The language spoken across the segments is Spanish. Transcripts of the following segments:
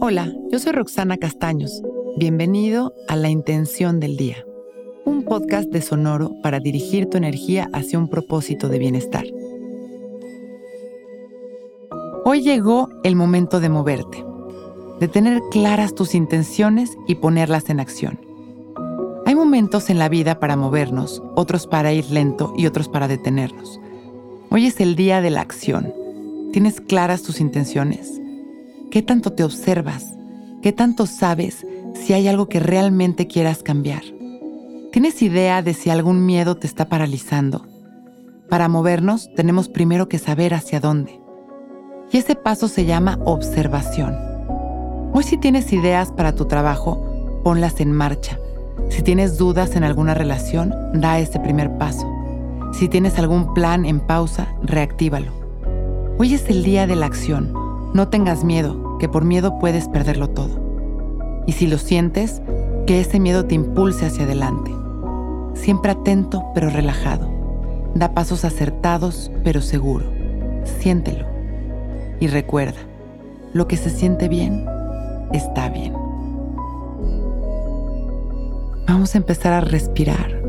Hola, yo soy Roxana Castaños. Bienvenido a La Intención del Día, un podcast de Sonoro para dirigir tu energía hacia un propósito de bienestar. Hoy llegó el momento de moverte, de tener claras tus intenciones y ponerlas en acción. Hay momentos en la vida para movernos, otros para ir lento y otros para detenernos. Hoy es el día de la acción. ¿Tienes claras tus intenciones? ¿Qué tanto te observas? ¿Qué tanto sabes si hay algo que realmente quieras cambiar? ¿Tienes idea de si algún miedo te está paralizando? Para movernos tenemos primero que saber hacia dónde. Y ese paso se llama observación. Hoy si tienes ideas para tu trabajo, ponlas en marcha. Si tienes dudas en alguna relación, da ese primer paso. Si tienes algún plan en pausa, reactívalo. Hoy es el día de la acción no tengas miedo, que por miedo puedes perderlo todo. Y si lo sientes, que ese miedo te impulse hacia adelante. Siempre atento pero relajado. Da pasos acertados pero seguro. Siéntelo. Y recuerda, lo que se siente bien, está bien. Vamos a empezar a respirar.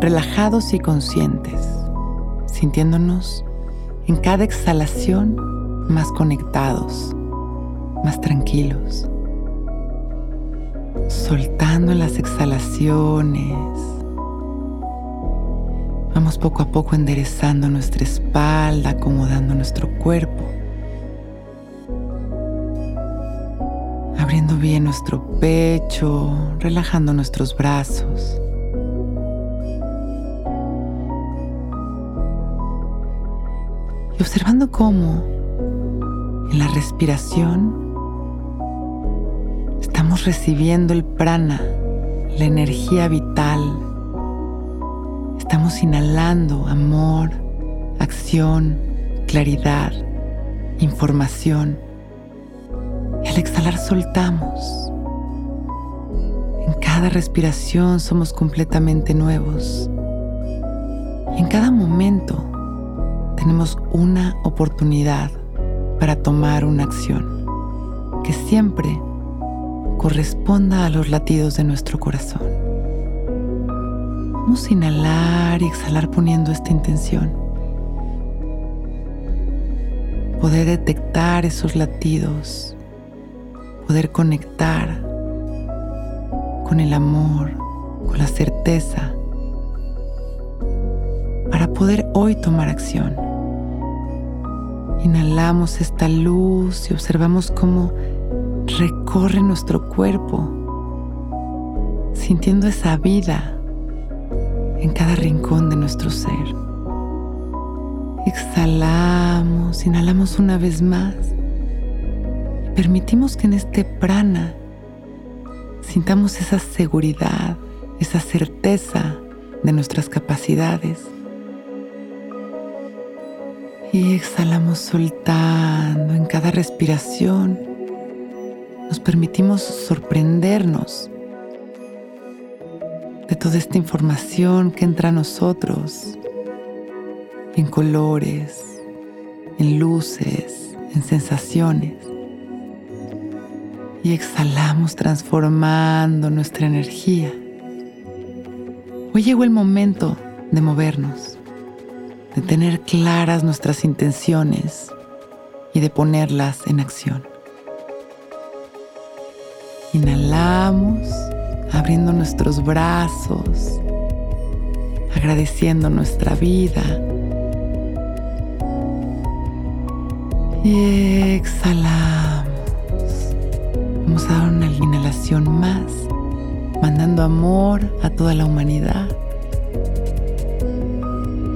Relajados y conscientes, sintiéndonos en cada exhalación más conectados, más tranquilos, soltando las exhalaciones. Vamos poco a poco enderezando nuestra espalda, acomodando nuestro cuerpo, abriendo bien nuestro pecho, relajando nuestros brazos. Y observando cómo en la respiración estamos recibiendo el prana, la energía vital. Estamos inhalando amor, acción, claridad, información. Y al exhalar soltamos. En cada respiración somos completamente nuevos. Y en cada momento tenemos una oportunidad para tomar una acción que siempre corresponda a los latidos de nuestro corazón. Vamos a inhalar y exhalar poniendo esta intención. Poder detectar esos latidos, poder conectar con el amor, con la certeza, para poder hoy tomar acción. Inhalamos esta luz y observamos cómo recorre nuestro cuerpo, sintiendo esa vida en cada rincón de nuestro ser. Exhalamos, inhalamos una vez más y permitimos que en este prana sintamos esa seguridad, esa certeza de nuestras capacidades y exhalamos soltando en cada respiración. Nos permitimos sorprendernos de toda esta información que entra a nosotros en colores, en luces, en sensaciones. Y exhalamos transformando nuestra energía. Hoy llegó el momento de movernos de tener claras nuestras intenciones y de ponerlas en acción. Inhalamos, abriendo nuestros brazos, agradeciendo nuestra vida. Y exhalamos. Vamos a dar una inhalación más, mandando amor a toda la humanidad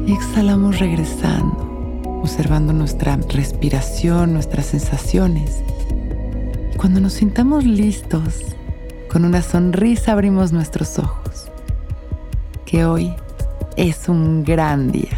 Y exhalamos regresando, observando nuestra respiración, nuestras sensaciones. Y cuando nos sintamos listos, con una sonrisa abrimos nuestros ojos. Que hoy es un gran día.